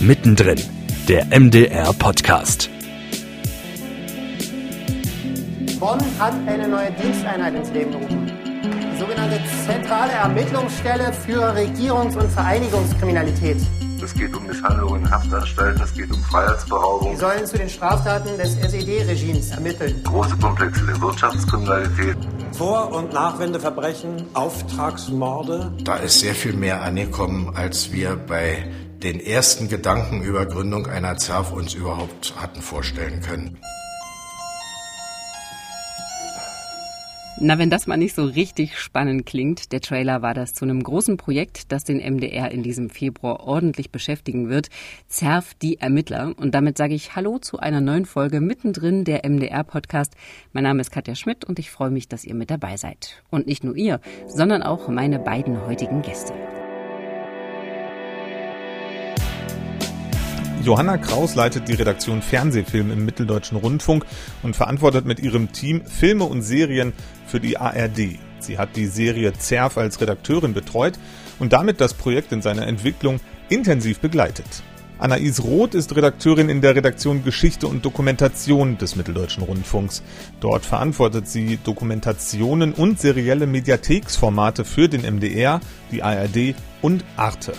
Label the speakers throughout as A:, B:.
A: Mittendrin, der MDR-Podcast.
B: Bonn hat eine neue Diensteinheit ins Leben gerufen. Die sogenannte Zentrale Ermittlungsstelle für Regierungs- und Vereinigungskriminalität.
C: Es geht um Misshandlungen in Haftanstalten, es geht um Freiheitsberaubung.
B: Die sollen zu den Straftaten des SED-Regimes ermitteln.
C: Große Komplexe der Wirtschaftskriminalität.
D: Vor- und Nachwendeverbrechen, Auftragsmorde.
E: Da ist sehr viel mehr angekommen, als wir bei den ersten Gedanken über Gründung einer ZERF uns überhaupt hatten vorstellen können.
F: Na, wenn das mal nicht so richtig spannend klingt, der Trailer war das zu einem großen Projekt, das den MDR in diesem Februar ordentlich beschäftigen wird. ZERF die Ermittler. Und damit sage ich Hallo zu einer neuen Folge mittendrin der MDR-Podcast. Mein Name ist Katja Schmidt und ich freue mich, dass ihr mit dabei seid. Und nicht nur ihr, sondern auch meine beiden heutigen Gäste.
G: Johanna Kraus leitet die Redaktion Fernsehfilm im Mitteldeutschen Rundfunk und verantwortet mit ihrem Team Filme und Serien für die ARD. Sie hat die Serie ZERF als Redakteurin betreut und damit das Projekt in seiner Entwicklung intensiv begleitet. Anais Roth ist Redakteurin in der Redaktion Geschichte und Dokumentation des Mitteldeutschen Rundfunks. Dort verantwortet sie Dokumentationen und serielle Mediatheksformate für den MDR, die ARD und Arte.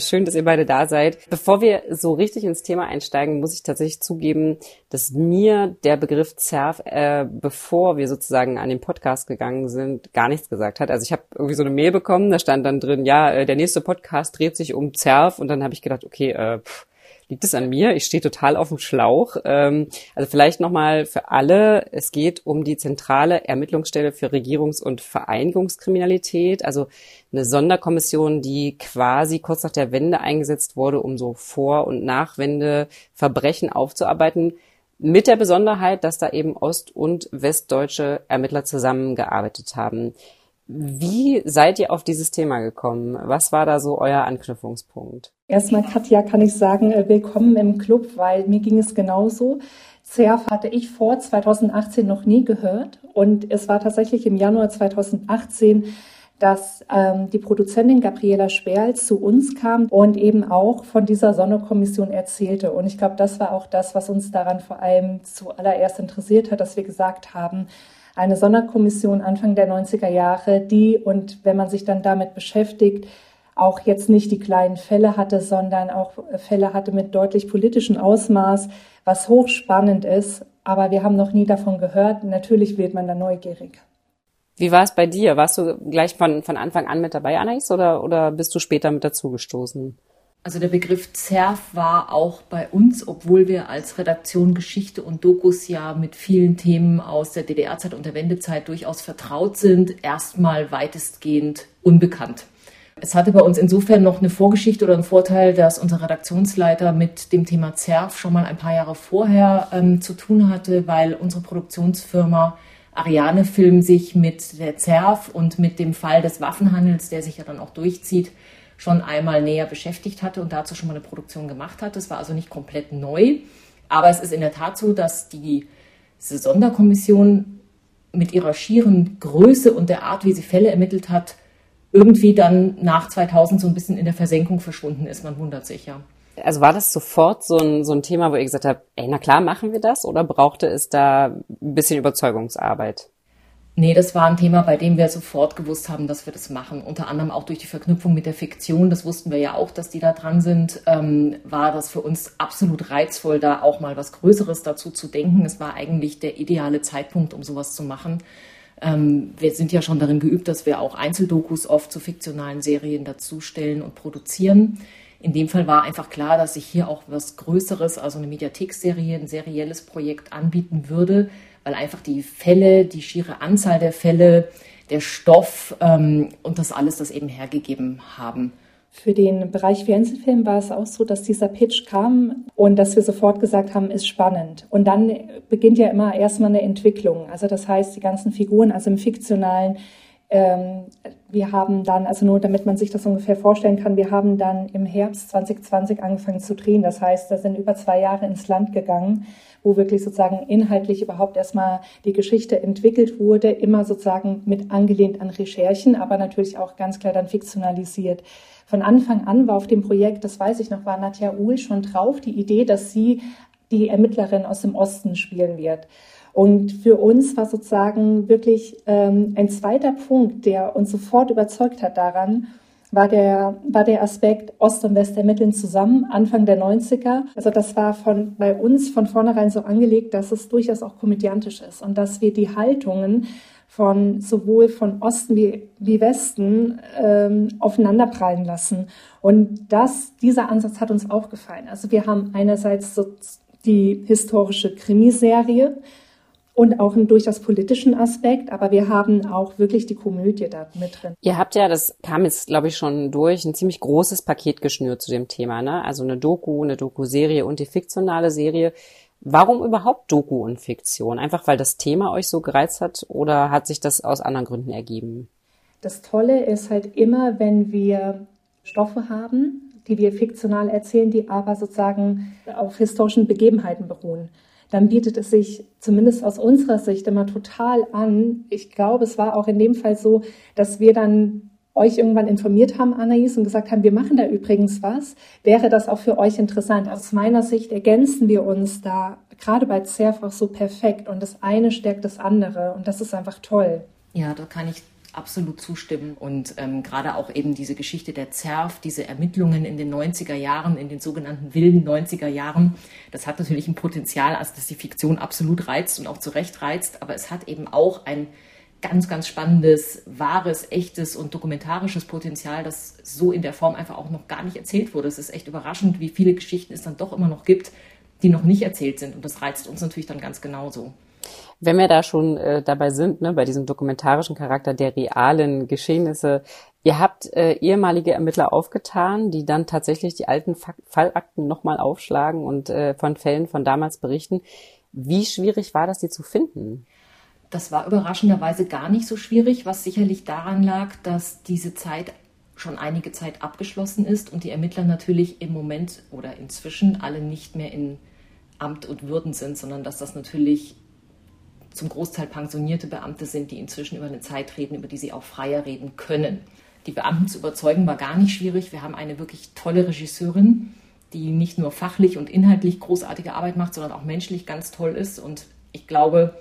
F: Schön, dass ihr beide da seid. Bevor wir so richtig ins Thema einsteigen, muss ich tatsächlich zugeben, dass mir der Begriff ZERF, äh, bevor wir sozusagen an den Podcast gegangen sind, gar nichts gesagt hat. Also ich habe irgendwie so eine Mail bekommen, da stand dann drin, ja, äh, der nächste Podcast dreht sich um ZERF und dann habe ich gedacht, okay, äh, pff, liegt es an mir? Ich stehe total auf dem Schlauch. Ähm, also vielleicht nochmal für alle, es geht um die zentrale Ermittlungsstelle für Regierungs- und Vereinigungskriminalität, also eine Sonderkommission, die quasi kurz nach der Wende eingesetzt wurde, um so Vor- und Nachwende Verbrechen aufzuarbeiten. Mit der Besonderheit, dass da eben ost- und westdeutsche Ermittler zusammengearbeitet haben. Wie seid ihr auf dieses Thema gekommen? Was war da so euer Anknüpfungspunkt?
H: Erstmal, Katja, kann ich sagen, äh, willkommen im Club, weil mir ging es genauso. CERF hatte ich vor 2018 noch nie gehört und es war tatsächlich im Januar 2018, dass ähm, die Produzentin Gabriela Sperls zu uns kam und eben auch von dieser Sonderkommission erzählte. Und ich glaube, das war auch das, was uns daran vor allem zuallererst interessiert hat, dass wir gesagt haben, eine Sonderkommission Anfang der 90er Jahre, die, und wenn man sich dann damit beschäftigt, auch jetzt nicht die kleinen Fälle hatte, sondern auch Fälle hatte mit deutlich politischem Ausmaß, was hochspannend ist. Aber wir haben noch nie davon gehört. Natürlich wird man da neugierig.
F: Wie war es bei dir? Warst du gleich von, von Anfang an mit dabei, Anais, oder, oder bist du später mit dazugestoßen?
I: Also der Begriff ZERF war auch bei uns, obwohl wir als Redaktion Geschichte und Dokus ja mit vielen Themen aus der DDR-Zeit und der Wendezeit durchaus vertraut sind, erstmal weitestgehend unbekannt. Es hatte bei uns insofern noch eine Vorgeschichte oder einen Vorteil, dass unser Redaktionsleiter mit dem Thema ZERF schon mal ein paar Jahre vorher ähm, zu tun hatte, weil unsere Produktionsfirma Ariane Film sich mit der ZERF und mit dem Fall des Waffenhandels, der sich ja dann auch durchzieht, schon einmal näher beschäftigt hatte und dazu schon mal eine Produktion gemacht hat. Das war also nicht komplett neu. Aber es ist in der Tat so, dass die diese Sonderkommission mit ihrer schieren Größe und der Art, wie sie Fälle ermittelt hat, irgendwie dann nach 2000 so ein bisschen in der Versenkung verschwunden ist. Man wundert sich ja.
F: Also war das sofort so ein, so ein Thema, wo ihr gesagt habt, ey, na klar, machen wir das? Oder brauchte es da ein bisschen Überzeugungsarbeit?
I: Nee, das war ein Thema, bei dem wir sofort gewusst haben, dass wir das machen. Unter anderem auch durch die Verknüpfung mit der Fiktion, das wussten wir ja auch, dass die da dran sind, ähm, war das für uns absolut reizvoll, da auch mal was Größeres dazu zu denken. Es war eigentlich der ideale Zeitpunkt, um sowas zu machen. Ähm, wir sind ja schon darin geübt, dass wir auch Einzeldokus oft zu fiktionalen Serien dazustellen und produzieren. In dem Fall war einfach klar, dass sich hier auch was Größeres, also eine Mediathekserie, ein serielles Projekt anbieten würde, weil einfach die Fälle, die schiere Anzahl der Fälle, der Stoff ähm, und das alles das eben hergegeben haben.
H: Für den Bereich Fernsehfilm war es auch so, dass dieser Pitch kam und dass wir sofort gesagt haben, ist spannend. Und dann beginnt ja immer erstmal eine Entwicklung. Also das heißt, die ganzen Figuren, also im fiktionalen, ähm, wir haben dann, also nur damit man sich das ungefähr vorstellen kann, wir haben dann im Herbst 2020 angefangen zu drehen. Das heißt, da sind über zwei Jahre ins Land gegangen, wo wirklich sozusagen inhaltlich überhaupt erstmal die Geschichte entwickelt wurde, immer sozusagen mit angelehnt an Recherchen, aber natürlich auch ganz klar dann fiktionalisiert. Von Anfang an war auf dem Projekt, das weiß ich noch, war Nadja Uhl schon drauf, die Idee, dass sie die Ermittlerin aus dem Osten spielen wird. Und für uns war sozusagen wirklich ähm, ein zweiter Punkt, der uns sofort überzeugt hat daran, war der, war der Aspekt Ost und West ermitteln zusammen, Anfang der 90er. Also das war von, bei uns von vornherein so angelegt, dass es durchaus auch komödiantisch ist und dass wir die Haltungen von sowohl von Osten wie, wie Westen ähm, aufeinanderprallen lassen. Und das, dieser Ansatz hat uns auch gefallen. Also wir haben einerseits so die historische Krimiserie, und auch einen durchaus politischen Aspekt, aber wir haben auch wirklich die Komödie da mit drin.
F: Ihr habt ja, das kam jetzt, glaube ich, schon durch, ein ziemlich großes Paket geschnürt zu dem Thema, ne? Also eine Doku, eine Doku-Serie und die fiktionale Serie. Warum überhaupt Doku und Fiktion? Einfach weil das Thema euch so gereizt hat oder hat sich das aus anderen Gründen ergeben?
H: Das Tolle ist halt immer, wenn wir Stoffe haben, die wir fiktional erzählen, die aber sozusagen auf historischen Begebenheiten beruhen dann bietet es sich zumindest aus unserer Sicht immer total an. Ich glaube, es war auch in dem Fall so, dass wir dann euch irgendwann informiert haben, Anais, und gesagt haben, wir machen da übrigens was. Wäre das auch für euch interessant? Aus meiner Sicht ergänzen wir uns da gerade bei ZERF auch so perfekt und das eine stärkt das andere und das ist einfach toll.
I: Ja, da kann ich absolut zustimmen. Und ähm, gerade auch eben diese Geschichte der ZERF, diese Ermittlungen in den 90er Jahren, in den sogenannten wilden 90er Jahren, das hat natürlich ein Potenzial, also dass die Fiktion absolut reizt und auch zu Recht reizt, aber es hat eben auch ein ganz, ganz spannendes, wahres, echtes und dokumentarisches Potenzial, das so in der Form einfach auch noch gar nicht erzählt wurde. Es ist echt überraschend, wie viele Geschichten es dann doch immer noch gibt, die noch nicht erzählt sind. Und das reizt uns natürlich dann ganz genauso.
F: Wenn wir da schon äh, dabei sind, ne, bei diesem dokumentarischen Charakter der realen Geschehnisse, ihr habt äh, ehemalige Ermittler aufgetan, die dann tatsächlich die alten Fa Fallakten nochmal aufschlagen und äh, von Fällen von damals berichten. Wie schwierig war das, die zu finden?
I: Das war überraschenderweise gar nicht so schwierig, was sicherlich daran lag, dass diese Zeit schon einige Zeit abgeschlossen ist und die Ermittler natürlich im Moment oder inzwischen alle nicht mehr in Amt und Würden sind, sondern dass das natürlich zum Großteil pensionierte Beamte sind, die inzwischen über eine Zeit reden, über die sie auch freier reden können. Die Beamten zu überzeugen war gar nicht schwierig. Wir haben eine wirklich tolle Regisseurin, die nicht nur fachlich und inhaltlich großartige Arbeit macht, sondern auch menschlich ganz toll ist. Und ich glaube,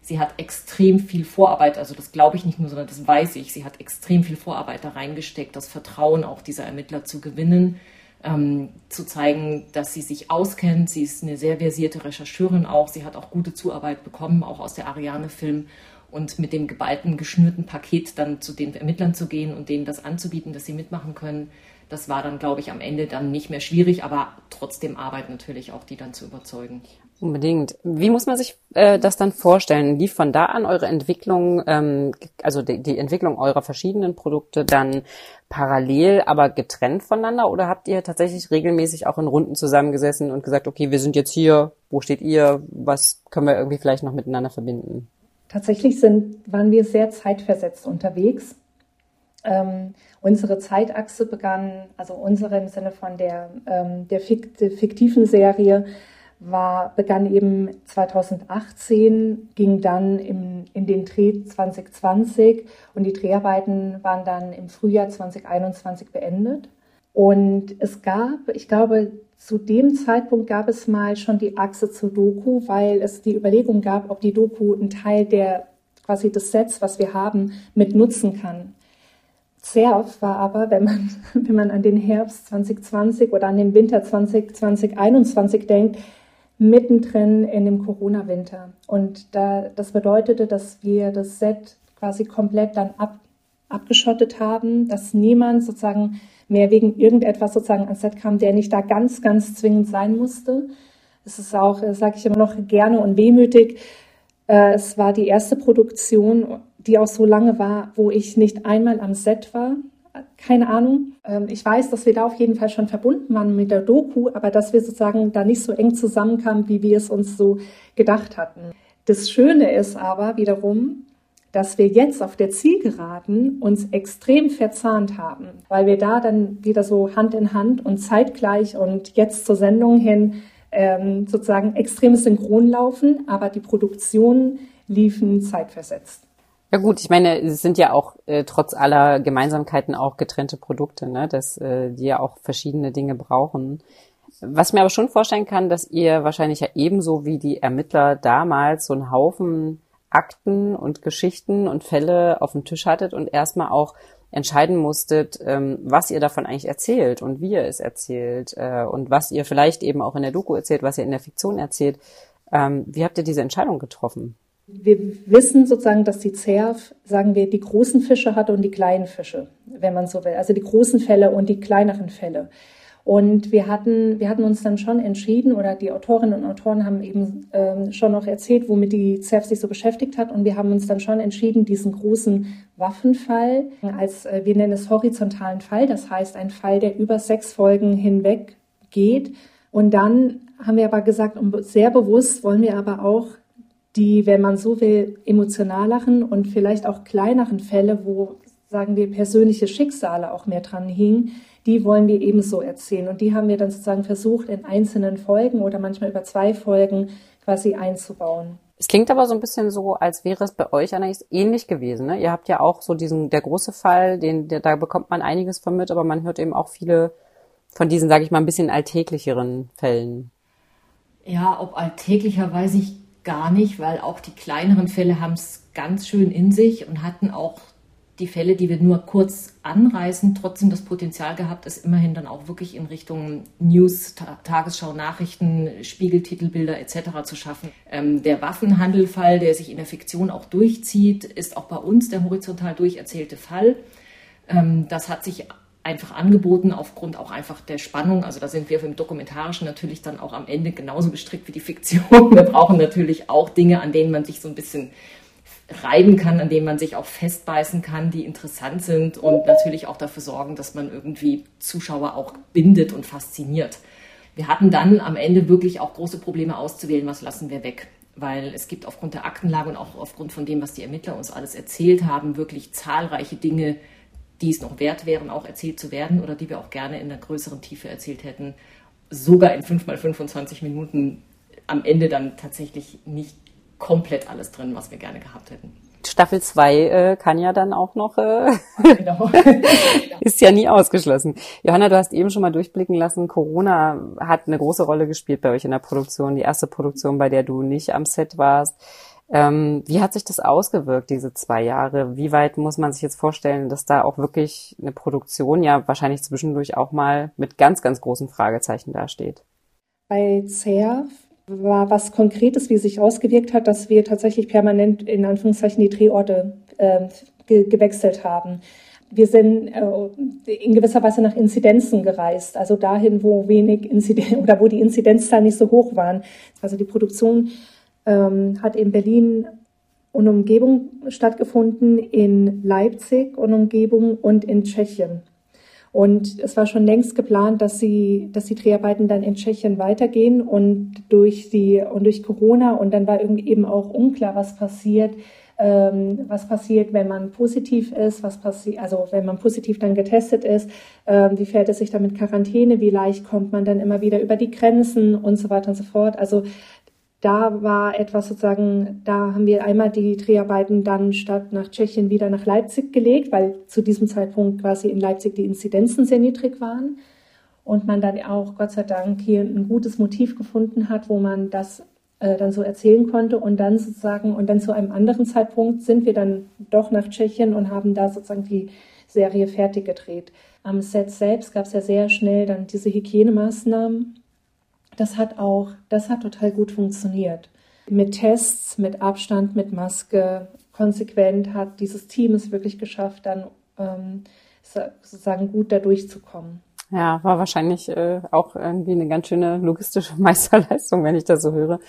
I: sie hat extrem viel Vorarbeit, also das glaube ich nicht nur, sondern das weiß ich. Sie hat extrem viel Vorarbeit da reingesteckt, das Vertrauen auch dieser Ermittler zu gewinnen ähm, zu zeigen, dass sie sich auskennt. Sie ist eine sehr versierte Rechercheurin auch. Sie hat auch gute Zuarbeit bekommen, auch aus der Ariane-Film. Und mit dem geballten, geschnürten Paket dann zu den Ermittlern zu gehen und denen das anzubieten, dass sie mitmachen können, das war dann, glaube ich, am Ende dann nicht mehr schwierig, aber trotzdem Arbeit natürlich auch, die dann zu überzeugen.
F: Unbedingt. Wie muss man sich äh, das dann vorstellen? Lief von da an eure Entwicklung, ähm, also die, die Entwicklung eurer verschiedenen Produkte dann parallel, aber getrennt voneinander? Oder habt ihr tatsächlich regelmäßig auch in Runden zusammengesessen und gesagt, okay, wir sind jetzt hier, wo steht ihr, was können wir irgendwie vielleicht noch miteinander verbinden?
H: Tatsächlich sind, waren wir sehr zeitversetzt unterwegs. Ähm, unsere Zeitachse begann, also unsere im Sinne von der, ähm, der fiktiven Serie, war, begann eben 2018, ging dann im, in den Dreh 2020 und die Dreharbeiten waren dann im Frühjahr 2021 beendet. Und es gab, ich glaube, zu dem Zeitpunkt gab es mal schon die Achse zur Doku, weil es die Überlegung gab, ob die Doku einen Teil der quasi des Sets, was wir haben, mit nutzen kann. Zerf war aber, wenn man, wenn man an den Herbst 2020 oder an den Winter 2020, denkt, mittendrin in dem Corona-Winter. Und da, das bedeutete, dass wir das Set quasi komplett dann ab, abgeschottet haben, dass niemand sozusagen mehr wegen irgendetwas sozusagen ans Set kam, der nicht da ganz, ganz zwingend sein musste. Es ist auch, äh, sage ich immer noch gerne und wehmütig. Äh, es war die erste Produktion, die auch so lange war, wo ich nicht einmal am Set war keine Ahnung. Ähm, ich weiß, dass wir da auf jeden Fall schon verbunden waren mit der Doku, aber dass wir sozusagen da nicht so eng zusammenkamen, wie wir es uns so gedacht hatten. Das Schöne ist aber wiederum, dass wir jetzt auf der Zielgeraden uns extrem verzahnt haben, weil wir da dann wieder so Hand in Hand und zeitgleich und jetzt zur Sendung hin ähm, sozusagen extrem synchron laufen, aber die Produktionen liefen zeitversetzt.
F: Ja gut, ich meine, es sind ja auch äh, trotz aller Gemeinsamkeiten auch getrennte Produkte, ne? dass äh, die ja auch verschiedene Dinge brauchen. Was ich mir aber schon vorstellen kann, dass ihr wahrscheinlich ja ebenso wie die Ermittler damals so einen Haufen Akten und Geschichten und Fälle auf dem Tisch hattet und erstmal auch entscheiden musstet, ähm, was ihr davon eigentlich erzählt und wie ihr es erzählt äh, und was ihr vielleicht eben auch in der Doku erzählt, was ihr in der Fiktion erzählt. Ähm, wie habt ihr diese Entscheidung getroffen?
H: Wir wissen sozusagen, dass die CERF, sagen wir, die großen Fische hat und die kleinen Fische, wenn man so will. Also die großen Fälle und die kleineren Fälle. Und wir hatten, wir hatten uns dann schon entschieden, oder die Autorinnen und Autoren haben eben ähm, schon noch erzählt, womit die CERF sich so beschäftigt hat. Und wir haben uns dann schon entschieden, diesen großen Waffenfall als, äh, wir nennen es horizontalen Fall, das heißt ein Fall, der über sechs Folgen hinweg geht. Und dann haben wir aber gesagt, sehr bewusst wollen wir aber auch die, wenn man so will, emotionaleren und vielleicht auch kleineren Fälle, wo, sagen wir, persönliche Schicksale auch mehr dran hingen, die wollen wir ebenso erzählen. Und die haben wir dann sozusagen versucht, in einzelnen Folgen oder manchmal über zwei Folgen quasi einzubauen.
F: Es klingt aber so ein bisschen so, als wäre es bei euch eigentlich ähnlich gewesen. Ne? Ihr habt ja auch so diesen, der große Fall, den, der, da bekommt man einiges von mit, aber man hört eben auch viele von diesen, sage ich mal, ein bisschen alltäglicheren Fällen.
I: Ja, ob alltäglicher weiß ich gar nicht, weil auch die kleineren Fälle haben es ganz schön in sich und hatten auch die Fälle, die wir nur kurz anreißen, trotzdem das Potenzial gehabt, es immerhin dann auch wirklich in Richtung News, Tagesschau, Nachrichten, Spiegeltitelbilder etc. zu schaffen. Ähm, der Waffenhandelfall, der sich in der Fiktion auch durchzieht, ist auch bei uns der horizontal durcherzählte Fall. Ähm, das hat sich einfach angeboten, aufgrund auch einfach der Spannung. Also da sind wir im Dokumentarischen natürlich dann auch am Ende genauso gestrickt wie die Fiktion. Wir brauchen natürlich auch Dinge, an denen man sich so ein bisschen reiben kann, an denen man sich auch festbeißen kann, die interessant sind und natürlich auch dafür sorgen, dass man irgendwie Zuschauer auch bindet und fasziniert. Wir hatten dann am Ende wirklich auch große Probleme auszuwählen, was lassen wir weg. Weil es gibt aufgrund der Aktenlage und auch aufgrund von dem, was die Ermittler uns alles erzählt haben, wirklich zahlreiche Dinge, die es noch wert wären, auch erzählt zu werden oder die wir auch gerne in einer größeren Tiefe erzählt hätten, sogar in 5 mal 25 Minuten am Ende dann tatsächlich nicht komplett alles drin, was wir gerne gehabt hätten.
F: Staffel 2 äh, kann ja dann auch noch, äh, genau. ist ja nie ausgeschlossen. Johanna, du hast eben schon mal durchblicken lassen, Corona hat eine große Rolle gespielt bei euch in der Produktion, die erste Produktion, bei der du nicht am Set warst. Ähm, wie hat sich das ausgewirkt, diese zwei Jahre? Wie weit muss man sich jetzt vorstellen, dass da auch wirklich eine Produktion ja wahrscheinlich zwischendurch auch mal mit ganz, ganz großen Fragezeichen dasteht?
H: Bei CERF war was Konkretes, wie sich ausgewirkt hat, dass wir tatsächlich permanent in Anführungszeichen die Drehorte äh, ge gewechselt haben. Wir sind äh, in gewisser Weise nach Inzidenzen gereist, also dahin, wo wenig Inzidenz oder wo die Inzidenzzahlen nicht so hoch waren. Also die Produktion ähm, hat in Berlin und Umgebung stattgefunden, in Leipzig und Umgebung und in Tschechien. Und es war schon längst geplant, dass sie, dass die Dreharbeiten dann in Tschechien weitergehen und durch die und durch Corona und dann war eben auch unklar, was passiert, ähm, was passiert, wenn man positiv ist, was passiert, also wenn man positiv dann getestet ist, ähm, wie fährt es sich dann mit Quarantäne, wie leicht kommt man dann immer wieder über die Grenzen und so weiter und so fort. Also da war etwas sozusagen, da haben wir einmal die Dreharbeiten dann statt nach Tschechien wieder nach Leipzig gelegt, weil zu diesem Zeitpunkt quasi in Leipzig die Inzidenzen sehr niedrig waren. Und man dann auch, Gott sei Dank, hier ein gutes Motiv gefunden hat, wo man das äh, dann so erzählen konnte. Und dann sozusagen, und dann zu einem anderen Zeitpunkt sind wir dann doch nach Tschechien und haben da sozusagen die Serie fertig gedreht. Am Set selbst gab es ja sehr schnell dann diese Hygienemaßnahmen das hat auch, das hat total gut funktioniert. Mit Tests, mit Abstand, mit Maske, konsequent hat dieses Team es wirklich geschafft, dann ähm, sozusagen gut da durchzukommen.
F: Ja, war wahrscheinlich äh, auch irgendwie eine ganz schöne logistische Meisterleistung, wenn ich das so höre.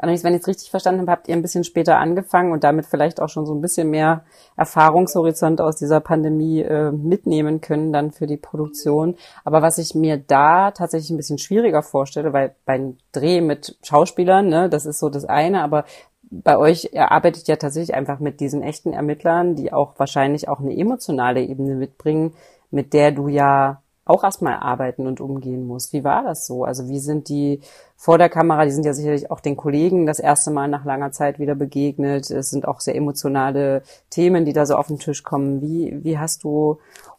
F: Allerdings, wenn ich es richtig verstanden habe, habt ihr ein bisschen später angefangen und damit vielleicht auch schon so ein bisschen mehr Erfahrungshorizont aus dieser Pandemie äh, mitnehmen können dann für die Produktion. Aber was ich mir da tatsächlich ein bisschen schwieriger vorstelle, weil beim Dreh mit Schauspielern, ne, das ist so das eine, aber bei euch arbeitet ja tatsächlich einfach mit diesen echten Ermittlern, die auch wahrscheinlich auch eine emotionale Ebene mitbringen, mit der du ja auch erstmal arbeiten und umgehen muss. Wie war das so? Also wie sind die vor der Kamera, die sind ja sicherlich auch den Kollegen das erste Mal nach langer Zeit wieder begegnet. Es sind auch sehr emotionale Themen, die da so auf den Tisch kommen. Wie, wie hast du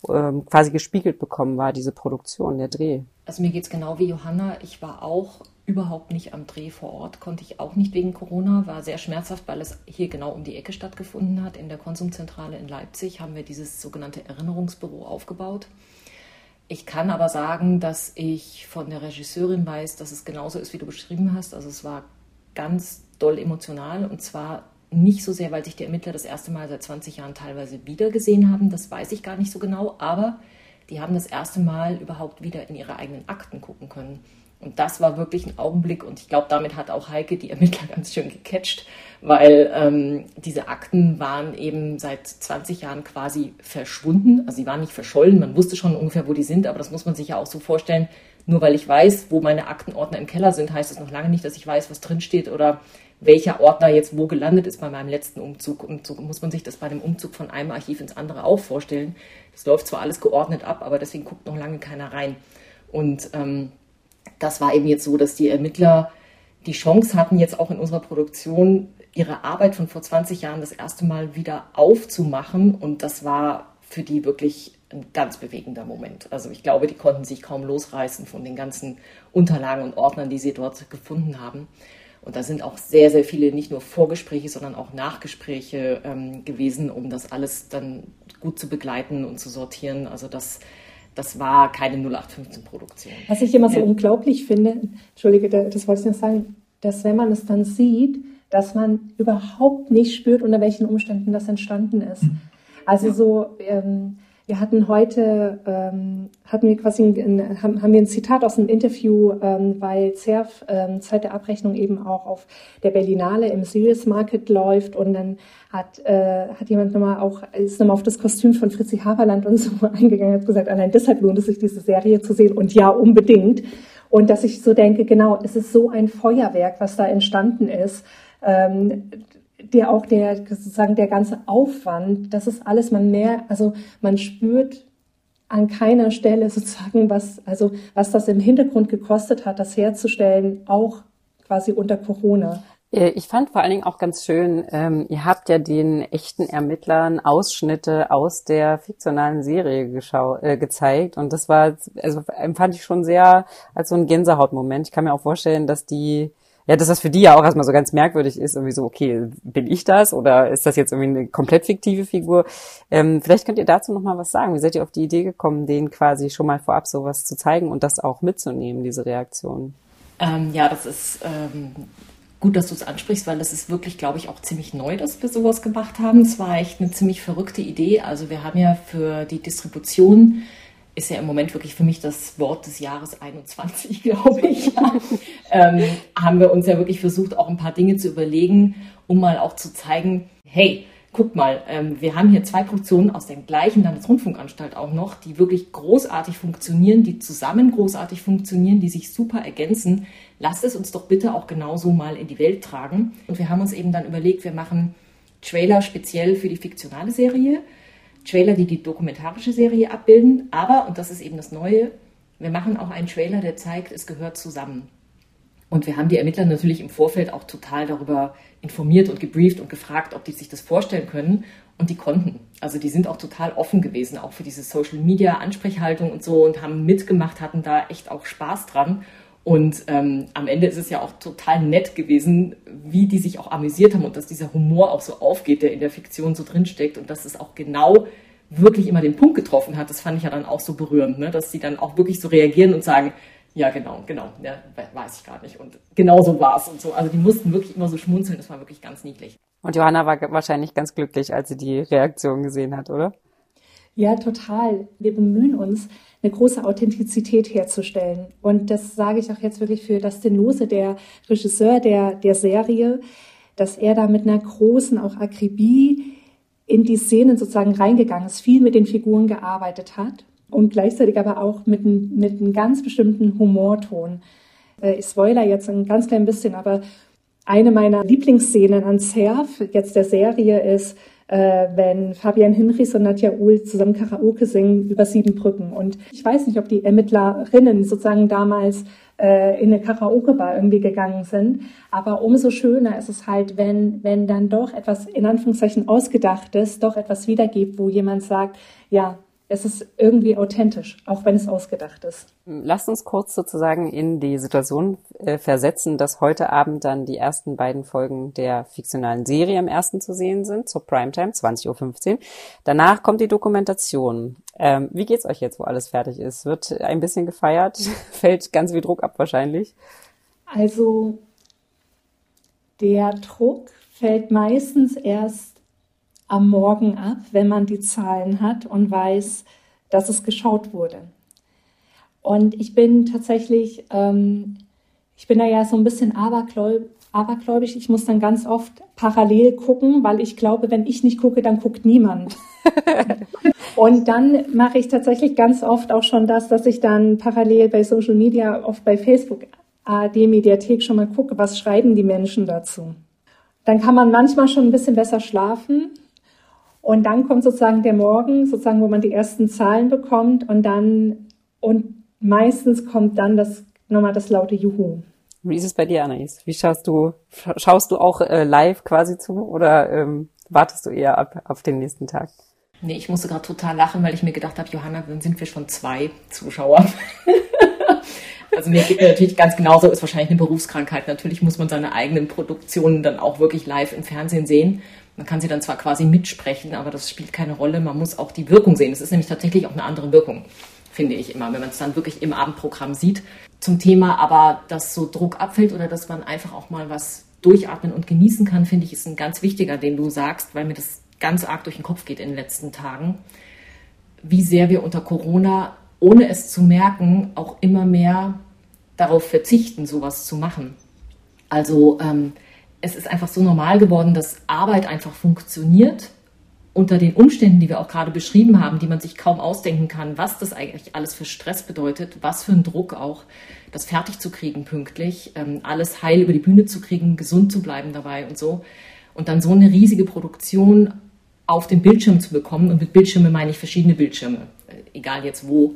F: ähm, quasi gespiegelt bekommen, war diese Produktion, der Dreh?
I: Also mir geht's genau wie Johanna. Ich war auch überhaupt nicht am Dreh vor Ort, konnte ich auch nicht wegen Corona, war sehr schmerzhaft, weil es hier genau um die Ecke stattgefunden hat. In der Konsumzentrale in Leipzig haben wir dieses sogenannte Erinnerungsbüro aufgebaut. Ich kann aber sagen, dass ich von der Regisseurin weiß, dass es genauso ist, wie du beschrieben hast. Also es war ganz doll emotional und zwar nicht so sehr, weil sich die Ermittler das erste Mal seit 20 Jahren teilweise wiedergesehen haben, das weiß ich gar nicht so genau, aber die haben das erste Mal überhaupt wieder in ihre eigenen Akten gucken können. Und das war wirklich ein Augenblick und ich glaube, damit hat auch Heike die Ermittler ganz schön gecatcht, weil ähm, diese Akten waren eben seit 20 Jahren quasi verschwunden. Also sie waren nicht verschollen, man wusste schon ungefähr, wo die sind, aber das muss man sich ja auch so vorstellen. Nur weil ich weiß, wo meine Aktenordner im Keller sind, heißt es noch lange nicht, dass ich weiß, was drinsteht oder welcher Ordner jetzt wo gelandet ist bei meinem letzten Umzug. Und so muss man sich das bei dem Umzug von einem Archiv ins andere auch vorstellen. Das läuft zwar alles geordnet ab, aber deswegen guckt noch lange keiner rein. Und ähm, das war eben jetzt so, dass die Ermittler die Chance hatten, jetzt auch in unserer Produktion ihre Arbeit von vor 20 Jahren das erste Mal wieder aufzumachen. Und das war für die wirklich ein ganz bewegender Moment. Also ich glaube, die konnten sich kaum losreißen von den ganzen Unterlagen und Ordnern, die sie dort gefunden haben. Und da sind auch sehr, sehr viele nicht nur Vorgespräche, sondern auch Nachgespräche ähm, gewesen, um das alles dann gut zu begleiten und zu sortieren. Also das das war keine 0815-Produktion.
H: Was ich immer so ja. unglaublich finde, Entschuldige, das wollte ich noch sagen, dass wenn man es dann sieht, dass man überhaupt nicht spürt, unter welchen Umständen das entstanden ist. Mhm. Also ja. so, ähm, wir hatten heute, ähm, hatten wir quasi, ein, haben, haben wir ein Zitat aus einem Interview, ähm, weil CERF ähm, Zeit der Abrechnung eben auch auf der Berlinale im Serious Market läuft und dann hat, äh, hat jemand nochmal auch, ist nochmal auf das Kostüm von Fritzi Haberland und so eingegangen, hat gesagt, allein deshalb lohnt es sich, diese Serie zu sehen und ja, unbedingt. Und dass ich so denke, genau, es ist so ein Feuerwerk, was da entstanden ist. Ähm, der auch der sozusagen der ganze Aufwand, das ist alles man mehr, also man spürt an keiner Stelle sozusagen was, also was das im Hintergrund gekostet hat, das herzustellen, auch quasi unter Corona.
F: Äh, ich fand vor allen Dingen auch ganz schön, ähm, ihr habt ja den echten Ermittlern Ausschnitte aus der fiktionalen Serie äh, gezeigt und das war, also empfand ich schon sehr als so ein Gänsehautmoment. Ich kann mir auch vorstellen, dass die ja, dass das für die ja auch erstmal so ganz merkwürdig ist, irgendwie so, okay, bin ich das oder ist das jetzt irgendwie eine komplett fiktive Figur? Ähm, vielleicht könnt ihr dazu noch mal was sagen. Wie seid ihr auf die Idee gekommen, denen quasi schon mal vorab sowas zu zeigen und das auch mitzunehmen, diese Reaktion?
I: Ähm, ja, das ist ähm, gut, dass du es ansprichst, weil das ist wirklich, glaube ich, auch ziemlich neu, dass wir sowas gemacht haben. Es war echt eine ziemlich verrückte Idee. Also wir haben ja für die Distribution ist ja im Moment wirklich für mich das Wort des Jahres 21, glaube ich. ähm, haben wir uns ja wirklich versucht, auch ein paar Dinge zu überlegen, um mal auch zu zeigen, hey, guck mal, ähm, wir haben hier zwei Produktionen aus der gleichen Landesrundfunkanstalt auch noch, die wirklich großartig funktionieren, die zusammen großartig funktionieren, die sich super ergänzen. Lasst es uns doch bitte auch genauso mal in die Welt tragen. Und wir haben uns eben dann überlegt, wir machen Trailer speziell für die fiktionale Serie Trailer, die die dokumentarische Serie abbilden, aber, und das ist eben das Neue, wir machen auch einen Trailer, der zeigt, es gehört zusammen. Und wir haben die Ermittler natürlich im Vorfeld auch total darüber informiert und gebrieft und gefragt, ob die sich das vorstellen können. Und die konnten. Also die sind auch total offen gewesen, auch für diese Social Media Ansprechhaltung und so und haben mitgemacht, hatten da echt auch Spaß dran. Und ähm, am Ende ist es ja auch total nett gewesen, wie die sich auch amüsiert haben und dass dieser Humor auch so aufgeht, der in der Fiktion so drinsteckt und dass es auch genau wirklich immer den Punkt getroffen hat. Das fand ich ja dann auch so berührend, ne? dass sie dann auch wirklich so reagieren und sagen, ja, genau, genau, ja, weiß ich gar nicht. Und genau so war es und so. Also die mussten wirklich immer so schmunzeln, das war wirklich ganz niedlich.
F: Und Johanna war wahrscheinlich ganz glücklich, als sie die Reaktion gesehen hat, oder?
H: Ja, total. Wir bemühen uns, eine große Authentizität herzustellen. Und das sage ich auch jetzt wirklich für Dustin Lose, der Regisseur der, der Serie, dass er da mit einer großen auch Akribie in die Szenen sozusagen reingegangen ist, viel mit den Figuren gearbeitet hat und gleichzeitig aber auch mit, mit einem ganz bestimmten Humorton. Äh, ich spoiler jetzt ein ganz klein bisschen, aber eine meiner Lieblingsszenen an Cerf, jetzt der Serie, ist, äh, wenn Fabian Hinrichs und Nadja Uhl zusammen Karaoke singen über sieben Brücken. Und ich weiß nicht, ob die Ermittlerinnen sozusagen damals äh, in eine Karaoke-Bar irgendwie gegangen sind. Aber umso schöner ist es halt, wenn, wenn dann doch etwas in Anführungszeichen ausgedachtes doch etwas wiedergibt, wo jemand sagt, ja, es ist irgendwie authentisch, auch wenn es ausgedacht ist.
F: Lasst uns kurz sozusagen in die Situation äh, versetzen, dass heute Abend dann die ersten beiden Folgen der fiktionalen Serie im ersten zu sehen sind, zur Primetime, 20.15 Uhr. Danach kommt die Dokumentation. Ähm, wie geht's euch jetzt, wo alles fertig ist? Wird ein bisschen gefeiert? Fällt ganz viel Druck ab wahrscheinlich?
H: Also, der Druck fällt meistens erst am Morgen ab, wenn man die Zahlen hat und weiß, dass es geschaut wurde. Und ich bin tatsächlich, ähm, ich bin da ja so ein bisschen abergläub, abergläubisch. Ich muss dann ganz oft parallel gucken, weil ich glaube, wenn ich nicht gucke, dann guckt niemand. und dann mache ich tatsächlich ganz oft auch schon das, dass ich dann parallel bei Social Media, oft bei Facebook, ARD Mediathek schon mal gucke, was schreiben die Menschen dazu. Dann kann man manchmal schon ein bisschen besser schlafen, und dann kommt sozusagen der Morgen, sozusagen, wo man die ersten Zahlen bekommt und dann, und meistens kommt dann das, nochmal das laute Juhu.
F: Wie ist es bei dir, Anais? Wie schaust du, schaust du auch äh, live quasi zu oder ähm, wartest du eher ab auf den nächsten Tag?
I: Nee, ich musste gerade total lachen, weil ich mir gedacht habe, Johanna, dann sind wir schon zwei Zuschauer. also mir geht mir natürlich ganz genauso, ist wahrscheinlich eine Berufskrankheit. Natürlich muss man seine eigenen Produktionen dann auch wirklich live im Fernsehen sehen. Man kann sie dann zwar quasi mitsprechen, aber das spielt keine Rolle. Man muss auch die Wirkung sehen. Es ist nämlich tatsächlich auch eine andere Wirkung, finde ich immer, wenn man es dann wirklich im Abendprogramm sieht. Zum Thema aber, dass so Druck abfällt oder dass man einfach auch mal was durchatmen und genießen kann, finde ich, ist ein ganz wichtiger, den du sagst, weil mir das ganz arg durch den Kopf geht in den letzten Tagen, wie sehr wir unter Corona, ohne es zu merken, auch immer mehr darauf verzichten, sowas zu machen. Also ähm, es ist einfach so normal geworden, dass Arbeit einfach funktioniert unter den Umständen, die wir auch gerade beschrieben haben, die man sich kaum ausdenken kann, was das eigentlich alles für Stress bedeutet, was für ein Druck auch, das fertig zu kriegen pünktlich, ähm, alles heil über die Bühne zu kriegen, gesund zu bleiben dabei und so. Und dann so eine riesige Produktion auf den Bildschirm zu bekommen. Und mit Bildschirme meine ich verschiedene Bildschirme, äh, egal jetzt wo.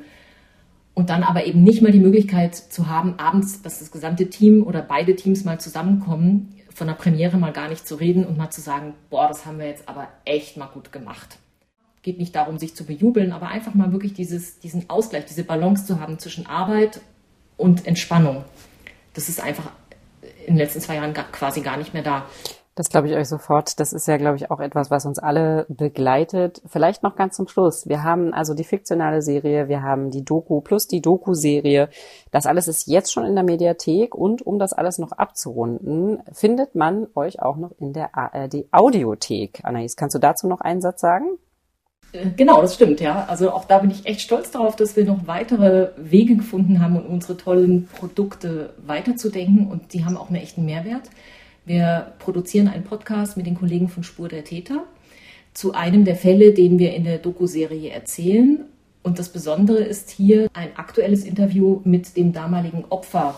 I: Und dann aber eben nicht mal die Möglichkeit zu haben, abends, dass das gesamte Team oder beide Teams mal zusammenkommen, von der Premiere mal gar nicht zu reden und mal zu sagen, boah, das haben wir jetzt aber echt mal gut gemacht. Geht nicht darum, sich zu bejubeln, aber einfach mal wirklich dieses, diesen Ausgleich, diese Balance zu haben zwischen Arbeit und Entspannung. Das ist einfach in den letzten zwei Jahren quasi gar nicht mehr da.
F: Das glaube ich euch sofort. Das ist ja, glaube ich, auch etwas, was uns alle begleitet. Vielleicht noch ganz zum Schluss. Wir haben also die fiktionale Serie, wir haben die Doku plus die Doku-Serie. Das alles ist jetzt schon in der Mediathek und um das alles noch abzurunden, findet man euch auch noch in der ARD Audiothek. Anais, kannst du dazu noch einen Satz sagen?
I: Äh, genau, das stimmt, ja. Also auch da bin ich echt stolz darauf, dass wir noch weitere Wege gefunden haben, um unsere tollen Produkte weiterzudenken und die haben auch einen echten Mehrwert. Wir produzieren einen Podcast mit den Kollegen von Spur der Täter zu einem der Fälle, den wir in der Doku-Serie erzählen. Und das Besondere ist hier ein aktuelles Interview mit dem damaligen Opfer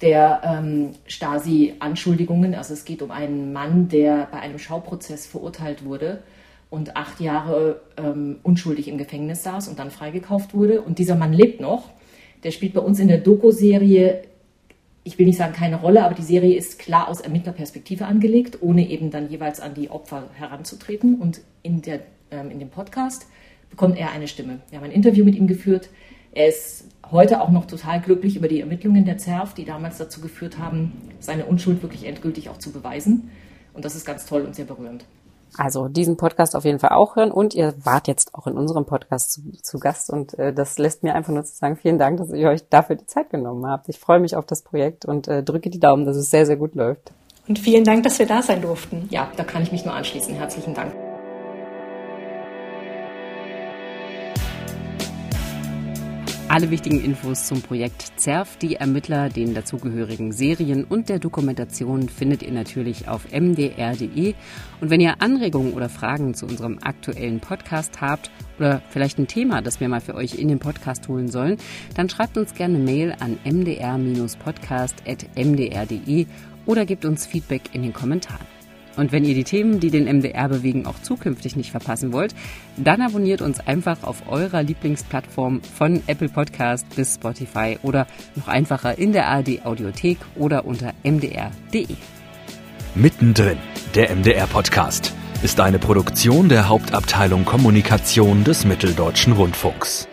I: der ähm, Stasi-Anschuldigungen. Also es geht um einen Mann, der bei einem Schauprozess verurteilt wurde und acht Jahre ähm, unschuldig im Gefängnis saß und dann freigekauft wurde. Und dieser Mann lebt noch. Der spielt bei uns in der Doku-Serie ich will nicht sagen keine Rolle, aber die Serie ist klar aus Ermittlerperspektive angelegt, ohne eben dann jeweils an die Opfer heranzutreten. Und in, der, ähm, in dem Podcast bekommt er eine Stimme. Wir haben ein Interview mit ihm geführt. Er ist heute auch noch total glücklich über die Ermittlungen der ZERF, die damals dazu geführt haben, seine Unschuld wirklich endgültig auch zu beweisen. Und das ist ganz toll und sehr berührend.
F: Also diesen Podcast auf jeden Fall auch hören und ihr wart jetzt auch in unserem Podcast zu, zu Gast und äh, das lässt mir einfach nur zu sagen, vielen Dank, dass ihr euch dafür die Zeit genommen habt. Ich freue mich auf das Projekt und äh, drücke die Daumen, dass es sehr, sehr gut läuft.
H: Und vielen Dank, dass wir da sein durften.
I: Ja, da kann ich mich nur anschließen. Herzlichen Dank.
F: Alle wichtigen Infos zum Projekt ZERF, die Ermittler, den dazugehörigen Serien und der Dokumentation findet ihr natürlich auf mdr.de. Und wenn ihr Anregungen oder Fragen zu unserem aktuellen Podcast habt oder vielleicht ein Thema, das wir mal für euch in den Podcast holen sollen, dann schreibt uns gerne Mail an mdr-podcast.mdr.de oder gebt uns Feedback in den Kommentaren. Und wenn ihr die Themen, die den MDR bewegen, auch zukünftig nicht verpassen wollt, dann abonniert uns einfach auf eurer Lieblingsplattform von Apple Podcast bis Spotify oder noch einfacher in der ARD Audiothek oder unter mdr.de.
A: Mittendrin, der MDR Podcast, ist eine Produktion der Hauptabteilung Kommunikation des Mitteldeutschen Rundfunks.